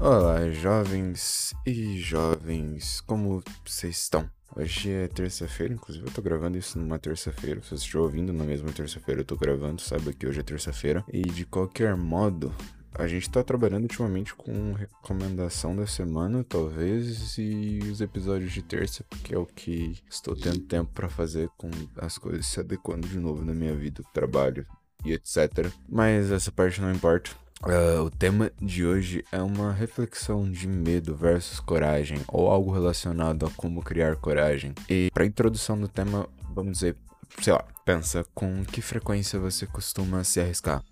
Olá, jovens e jovens, como vocês estão? Hoje é terça-feira, inclusive eu tô gravando isso numa terça-feira. Se você estiver ouvindo na mesma terça-feira, eu tô gravando, saiba que hoje é terça-feira. E de qualquer modo, a gente tá trabalhando ultimamente com recomendação da semana, talvez, e os episódios de terça, porque é o que estou tendo tempo para fazer com as coisas se adequando de novo na minha vida, trabalho e etc. Mas essa parte não importa. Uh, o tema de hoje é uma reflexão de medo versus coragem, ou algo relacionado a como criar coragem. E para introdução do tema, vamos dizer, sei lá, pensa com que frequência você costuma se arriscar.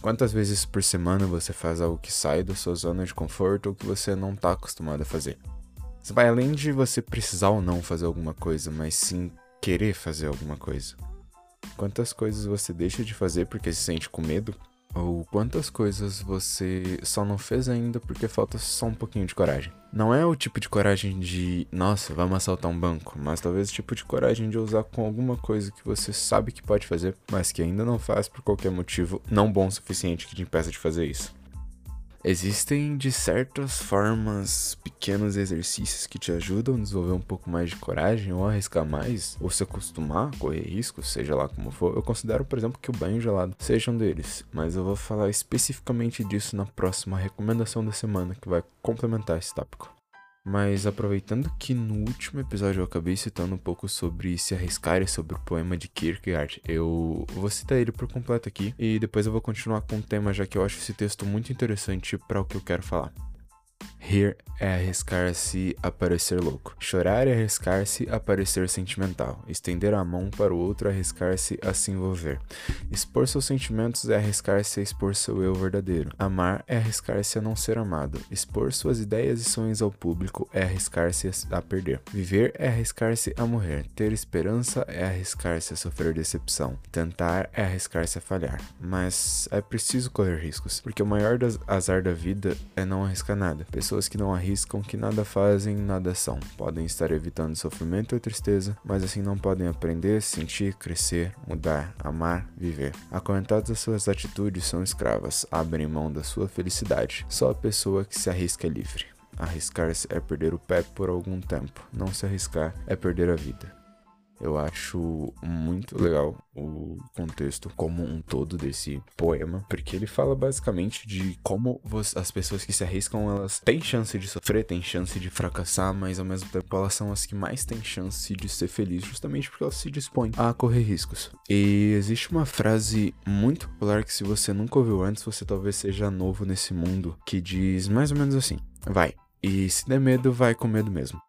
Quantas vezes por semana você faz algo que sai da sua zona de conforto ou que você não está acostumado a fazer? Você vai além de você precisar ou não fazer alguma coisa, mas sim querer fazer alguma coisa. Quantas coisas você deixa de fazer porque se sente com medo ou quantas coisas você só não fez ainda porque falta só um pouquinho de coragem. Não é o tipo de coragem de, nossa, vamos assaltar um banco, mas talvez o tipo de coragem de usar com alguma coisa que você sabe que pode fazer, mas que ainda não faz por qualquer motivo não bom o suficiente que te impeça de fazer isso. Existem de certas formas pequenos exercícios que te ajudam a desenvolver um pouco mais de coragem ou arriscar mais, ou se acostumar a correr riscos, seja lá como for. Eu considero, por exemplo, que o banho gelado seja um deles, mas eu vou falar especificamente disso na próxima recomendação da semana que vai complementar esse tópico. Mas aproveitando que no último episódio eu acabei citando um pouco sobre se arriscar e sobre o poema de Kierkegaard, eu vou citar ele por completo aqui e depois eu vou continuar com o tema já que eu acho esse texto muito interessante para o que eu quero falar. Rir é arriscar-se a parecer louco. Chorar é arriscar-se a parecer sentimental. Estender a mão para o outro é arriscar-se a se envolver. Expor seus sentimentos é arriscar-se a expor seu eu verdadeiro. Amar é arriscar-se a não ser amado. Expor suas ideias e sonhos ao público é arriscar-se a perder. Viver é arriscar-se a morrer. Ter esperança é arriscar-se a sofrer decepção. Tentar é arriscar-se a falhar. Mas é preciso correr riscos, porque o maior azar da vida é não arriscar nada. Que não arriscam que nada fazem, nada são. Podem estar evitando sofrimento ou tristeza, mas assim não podem aprender, sentir, crescer, mudar, amar, viver. Acorrentadas as suas atitudes são escravas, abrem mão da sua felicidade. Só a pessoa que se arrisca é livre. Arriscar-se é perder o pé por algum tempo. Não se arriscar é perder a vida. Eu acho muito legal o contexto como um todo desse poema, porque ele fala basicamente de como as pessoas que se arriscam, elas têm chance de sofrer, têm chance de fracassar, mas ao mesmo tempo elas são as que mais têm chance de ser felizes, justamente porque elas se dispõem a correr riscos. E existe uma frase muito popular que se você nunca ouviu antes, você talvez seja novo nesse mundo, que diz mais ou menos assim: vai, e se der medo, vai com medo mesmo.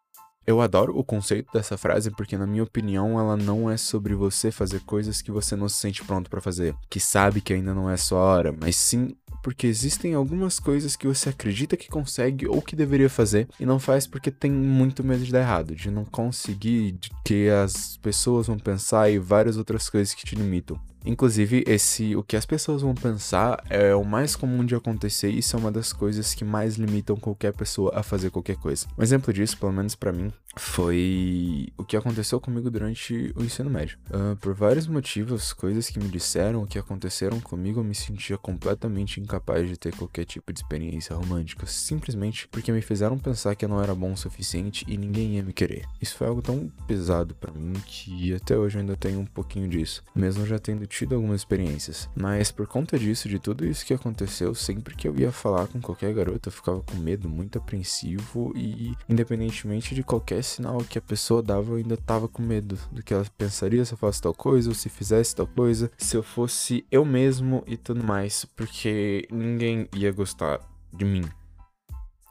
Eu adoro o conceito dessa frase porque, na minha opinião, ela não é sobre você fazer coisas que você não se sente pronto para fazer, que sabe que ainda não é sua hora, mas sim porque existem algumas coisas que você acredita que consegue ou que deveria fazer e não faz porque tem muito medo de dar errado, de não conseguir, de que as pessoas vão pensar e várias outras coisas que te limitam. Inclusive, esse o que as pessoas vão pensar é o mais comum de acontecer e isso é uma das coisas que mais limitam qualquer pessoa a fazer qualquer coisa. Um exemplo disso, pelo menos para mim, foi o que aconteceu comigo durante o ensino médio. Uh, por vários motivos, coisas que me disseram, o que aconteceram comigo, eu me sentia completamente incapaz de ter qualquer tipo de experiência romântica, simplesmente porque me fizeram pensar que eu não era bom o suficiente e ninguém ia me querer. Isso foi algo tão pesado para mim que até hoje eu ainda tenho um pouquinho disso, mesmo já tendo tido algumas experiências. Mas por conta disso, de tudo isso que aconteceu, sempre que eu ia falar com qualquer garota, eu ficava com medo, muito apreensivo e, independentemente de qualquer sinal que a pessoa dava, eu ainda tava com medo do que ela pensaria se eu fosse tal coisa ou se fizesse tal coisa, se eu fosse eu mesmo e tudo mais, porque ninguém ia gostar de mim.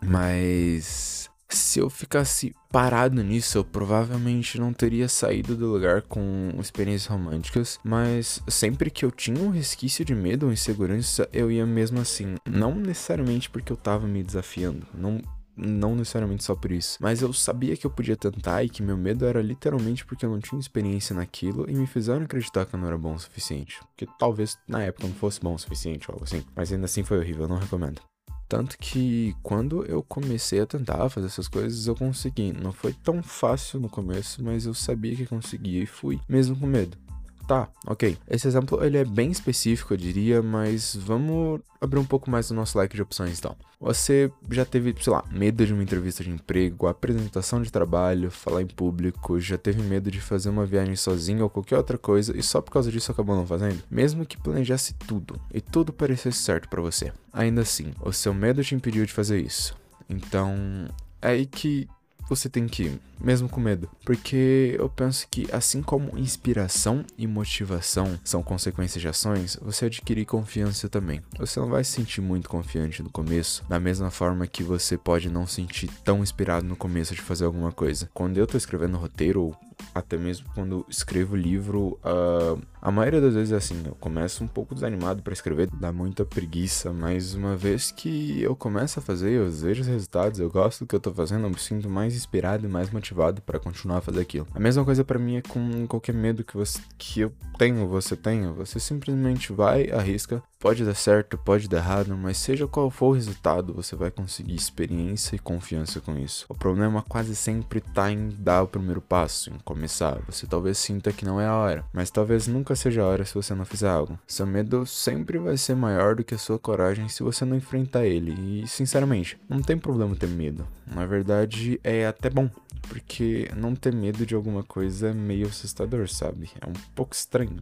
Mas se eu ficasse parado nisso, eu provavelmente não teria saído do lugar com experiências românticas, mas sempre que eu tinha um resquício de medo ou insegurança, eu ia mesmo assim. Não necessariamente porque eu tava me desafiando, não não necessariamente só por isso, mas eu sabia que eu podia tentar e que meu medo era literalmente porque eu não tinha experiência naquilo e me fizeram acreditar que eu não era bom o suficiente. Que talvez na época não fosse bom o suficiente ou algo assim, mas ainda assim foi horrível, eu não recomendo. Tanto que quando eu comecei a tentar fazer essas coisas, eu consegui. Não foi tão fácil no começo, mas eu sabia que conseguia e fui, mesmo com medo. Tá, ok. Esse exemplo ele é bem específico, eu diria, mas vamos abrir um pouco mais o nosso leque de opções então. Você já teve, sei lá, medo de uma entrevista de emprego, apresentação de trabalho, falar em público, já teve medo de fazer uma viagem sozinho ou qualquer outra coisa e só por causa disso acabou não fazendo? Mesmo que planejasse tudo e tudo parecesse certo para você. Ainda assim, o seu medo te impediu de fazer isso. Então, é aí que você tem que ir, mesmo com medo. Porque eu penso que, assim como inspiração e motivação são consequências de ações, você adquirir confiança também. Você não vai se sentir muito confiante no começo, da mesma forma que você pode não sentir tão inspirado no começo de fazer alguma coisa. Quando eu tô escrevendo roteiro ou até mesmo quando escrevo livro, uh, a maioria das vezes é assim, eu começo um pouco desanimado para escrever, dá muita preguiça, mas uma vez que eu começo a fazer, eu vejo os resultados, eu gosto do que eu tô fazendo, eu me sinto mais inspirado e mais motivado para continuar a fazer aquilo. A mesma coisa para mim é com qualquer medo que você que eu tenho, você tenha, você simplesmente vai, arrisca, pode dar certo, pode dar errado, mas seja qual for o resultado, você vai conseguir experiência e confiança com isso. O problema quase sempre tá em dar o primeiro passo, em começar. Você talvez sinta que não é a hora, mas talvez nunca seja a hora se você não fizer algo. Seu medo sempre vai ser maior do que a sua coragem se você não enfrentar ele. E, sinceramente, não tem problema ter medo. Na verdade, é até bom. Porque não ter medo de alguma coisa é meio assustador, sabe? É um pouco estranho.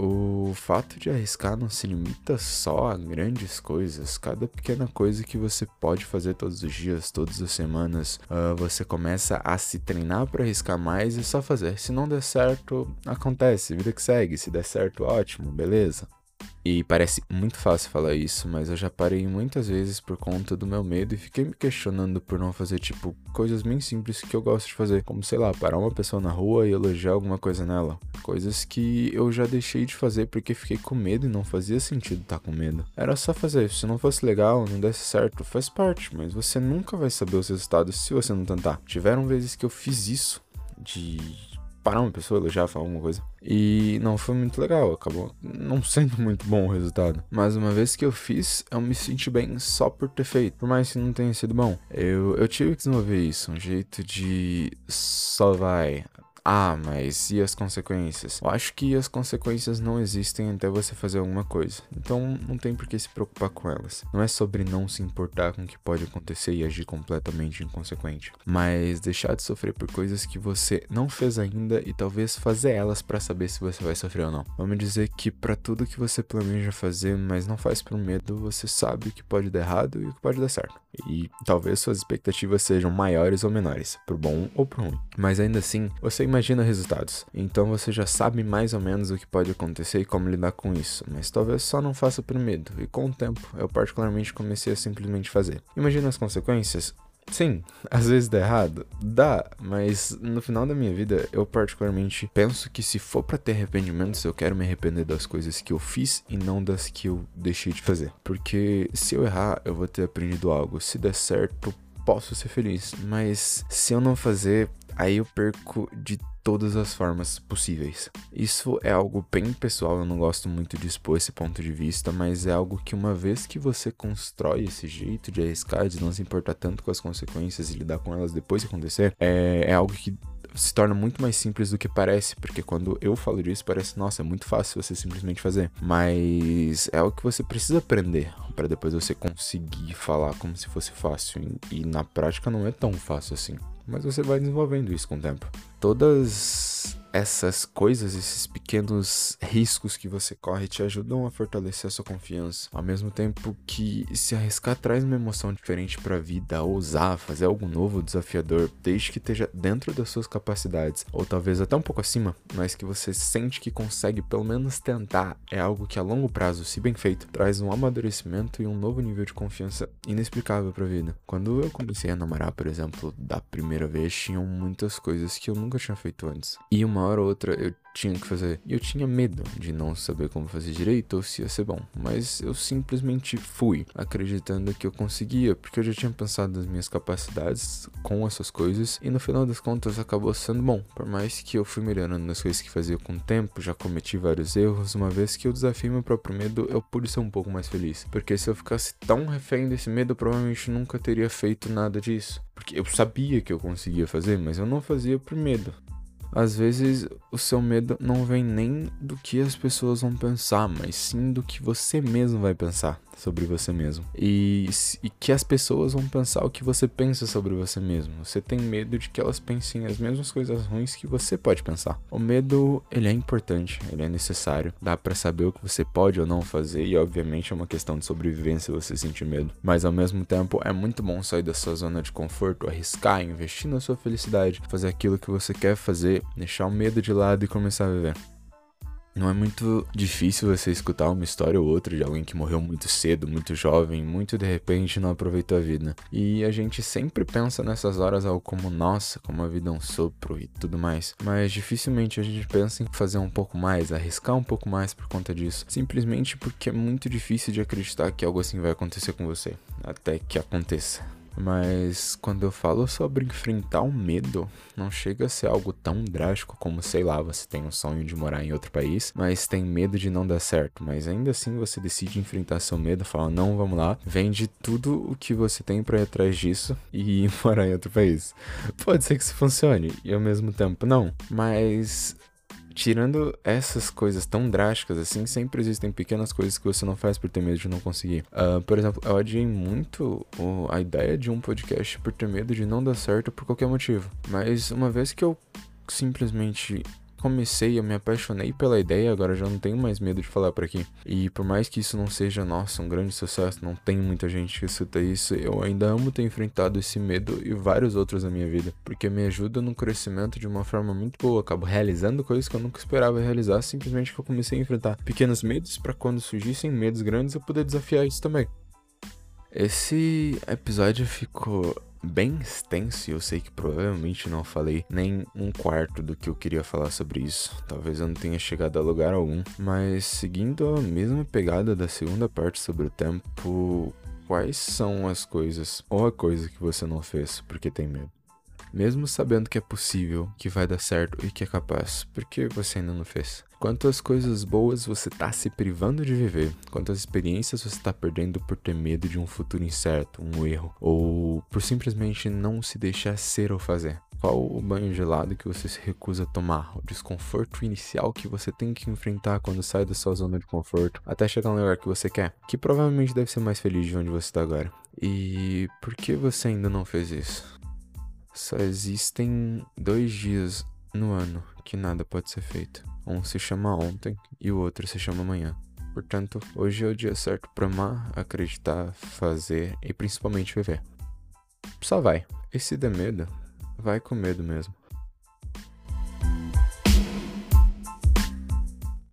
O fato de arriscar não se limita só a grandes coisas. Cada pequena coisa que você pode fazer todos os dias, todas as semanas, uh, você começa a se treinar para arriscar mais e só fazer. Se não der certo, acontece, vida que segue. Se der certo, ótimo, beleza. E parece muito fácil falar isso, mas eu já parei muitas vezes por conta do meu medo e fiquei me questionando por não fazer, tipo, coisas bem simples que eu gosto de fazer. Como, sei lá, parar uma pessoa na rua e elogiar alguma coisa nela. Coisas que eu já deixei de fazer porque fiquei com medo e não fazia sentido estar tá com medo. Era só fazer. Se não fosse legal, não desse certo, faz parte, mas você nunca vai saber os resultados se você não tentar. Tiveram vezes que eu fiz isso de parar uma pessoa, elogiar, falar alguma coisa. E não foi muito legal, acabou não sendo muito bom o resultado. Mas uma vez que eu fiz, eu me senti bem só por ter feito, por mais que não tenha sido bom. Eu, eu tive que desenvolver isso, um jeito de só vai, ah, mas e as consequências? Eu acho que as consequências não existem até você fazer alguma coisa. Então não tem por que se preocupar com elas. Não é sobre não se importar com o que pode acontecer e agir completamente inconsequente, mas deixar de sofrer por coisas que você não fez ainda e talvez fazer elas para saber se você vai sofrer ou não. Vamos dizer que para tudo que você planeja fazer, mas não faz por medo, você sabe o que pode dar errado e o que pode dar certo. E talvez suas expectativas sejam maiores ou menores, por bom ou por ruim. Mas ainda assim, você imagina imagina resultados. Então você já sabe mais ou menos o que pode acontecer e como lidar com isso, mas talvez só não faça por medo. E com o tempo, eu particularmente comecei a simplesmente fazer. Imagina as consequências? Sim, às vezes dá errado, dá, mas no final da minha vida eu particularmente penso que se for para ter arrependimentos, eu quero me arrepender das coisas que eu fiz e não das que eu deixei de fazer. Porque se eu errar, eu vou ter aprendido algo. Se der certo, posso ser feliz, mas se eu não fazer, aí eu perco de todas as formas possíveis. Isso é algo bem pessoal, eu não gosto muito de expor esse ponto de vista, mas é algo que uma vez que você constrói esse jeito de arriscar, de não se importar tanto com as consequências e lidar com elas depois de acontecer, é, é algo que se torna muito mais simples do que parece, porque quando eu falo disso parece, nossa, é muito fácil você simplesmente fazer, mas é algo que você precisa aprender para depois você conseguir falar como se fosse fácil e, e na prática não é tão fácil assim mas você vai desenvolvendo isso com o tempo. Todas essas coisas, esses pequenos riscos que você corre te ajudam a fortalecer a sua confiança. Ao mesmo tempo que se arriscar traz uma emoção diferente para a vida, ousar, fazer algo novo, desafiador, desde que esteja dentro das suas capacidades, ou talvez até um pouco acima, mas que você sente que consegue pelo menos tentar, é algo que a longo prazo, se bem feito, traz um amadurecimento e um novo nível de confiança inexplicável para a vida. Quando eu comecei a namorar, por exemplo, da primeira vez, tinham muitas coisas que eu nunca tinha feito antes. E uma hora ou outra eu tinha que fazer. E eu tinha medo de não saber como fazer direito ou se ia ser bom. Mas eu simplesmente fui, acreditando que eu conseguia, porque eu já tinha pensado nas minhas capacidades com essas coisas. E no final das contas acabou sendo bom. Por mais que eu fui melhorando nas coisas que fazia com o tempo, já cometi vários erros. Uma vez que eu desafiei meu próprio medo, eu pude ser um pouco mais feliz. Porque se eu ficasse tão refém desse medo, eu provavelmente nunca teria feito nada disso. Porque eu sabia que eu conseguia fazer, mas eu não fazia por medo. Às vezes o seu medo não vem nem do que as pessoas vão pensar, mas sim do que você mesmo vai pensar sobre você mesmo. E, e, que as pessoas vão pensar o que você pensa sobre você mesmo. Você tem medo de que elas pensem as mesmas coisas ruins que você pode pensar. O medo, ele é importante, ele é necessário. Dá para saber o que você pode ou não fazer e obviamente é uma questão de sobrevivência você sentir medo. Mas ao mesmo tempo é muito bom sair da sua zona de conforto, arriscar, investir na sua felicidade, fazer aquilo que você quer fazer, deixar o medo de lado e começar a viver. Não é muito difícil você escutar uma história ou outra de alguém que morreu muito cedo, muito jovem, muito de repente não aproveitou a vida. E a gente sempre pensa nessas horas algo como, nossa, como a vida é um sopro e tudo mais. Mas dificilmente a gente pensa em fazer um pouco mais, arriscar um pouco mais por conta disso. Simplesmente porque é muito difícil de acreditar que algo assim vai acontecer com você. Até que aconteça. Mas quando eu falo sobre enfrentar o medo, não chega a ser algo tão drástico como, sei lá, você tem um sonho de morar em outro país, mas tem medo de não dar certo. Mas ainda assim você decide enfrentar seu medo, fala, não, vamos lá, vende tudo o que você tem para ir atrás disso e morar em outro país. Pode ser que isso funcione, e ao mesmo tempo não. Mas tirando essas coisas tão drásticas assim, sempre existem pequenas coisas que você não faz por ter medo de não conseguir. Uh, por exemplo, eu adiei muito a ideia de um podcast por ter medo de não dar certo por qualquer motivo. Mas uma vez que eu simplesmente comecei, eu me apaixonei pela ideia, agora já não tenho mais medo de falar por aqui. E por mais que isso não seja, nossa, um grande sucesso, não tem muita gente que escuta isso, eu ainda amo ter enfrentado esse medo e vários outros na minha vida, porque me ajuda no crescimento de uma forma muito boa. acabo realizando coisas que eu nunca esperava realizar, simplesmente que eu comecei a enfrentar pequenos medos para quando surgissem medos grandes eu poder desafiar isso também. Esse episódio ficou bem extenso e eu sei que provavelmente não falei nem um quarto do que eu queria falar sobre isso. Talvez eu não tenha chegado a lugar algum, mas seguindo a mesma pegada da segunda parte sobre o tempo, quais são as coisas ou a coisa que você não fez porque tem medo? Mesmo sabendo que é possível, que vai dar certo e que é capaz, por que você ainda não fez? Quantas coisas boas você está se privando de viver? Quantas experiências você está perdendo por ter medo de um futuro incerto, um erro, ou por simplesmente não se deixar ser ou fazer? Qual o banho gelado que você se recusa a tomar? O desconforto inicial que você tem que enfrentar quando sai da sua zona de conforto até chegar no lugar que você quer, que provavelmente deve ser mais feliz de onde você está agora. E por que você ainda não fez isso? Só existem dois dias no ano que nada pode ser feito. Um se chama ontem e o outro se chama amanhã. Portanto, hoje é o dia certo para amar, acreditar, fazer e principalmente viver. Só vai. E se der medo, vai com medo mesmo.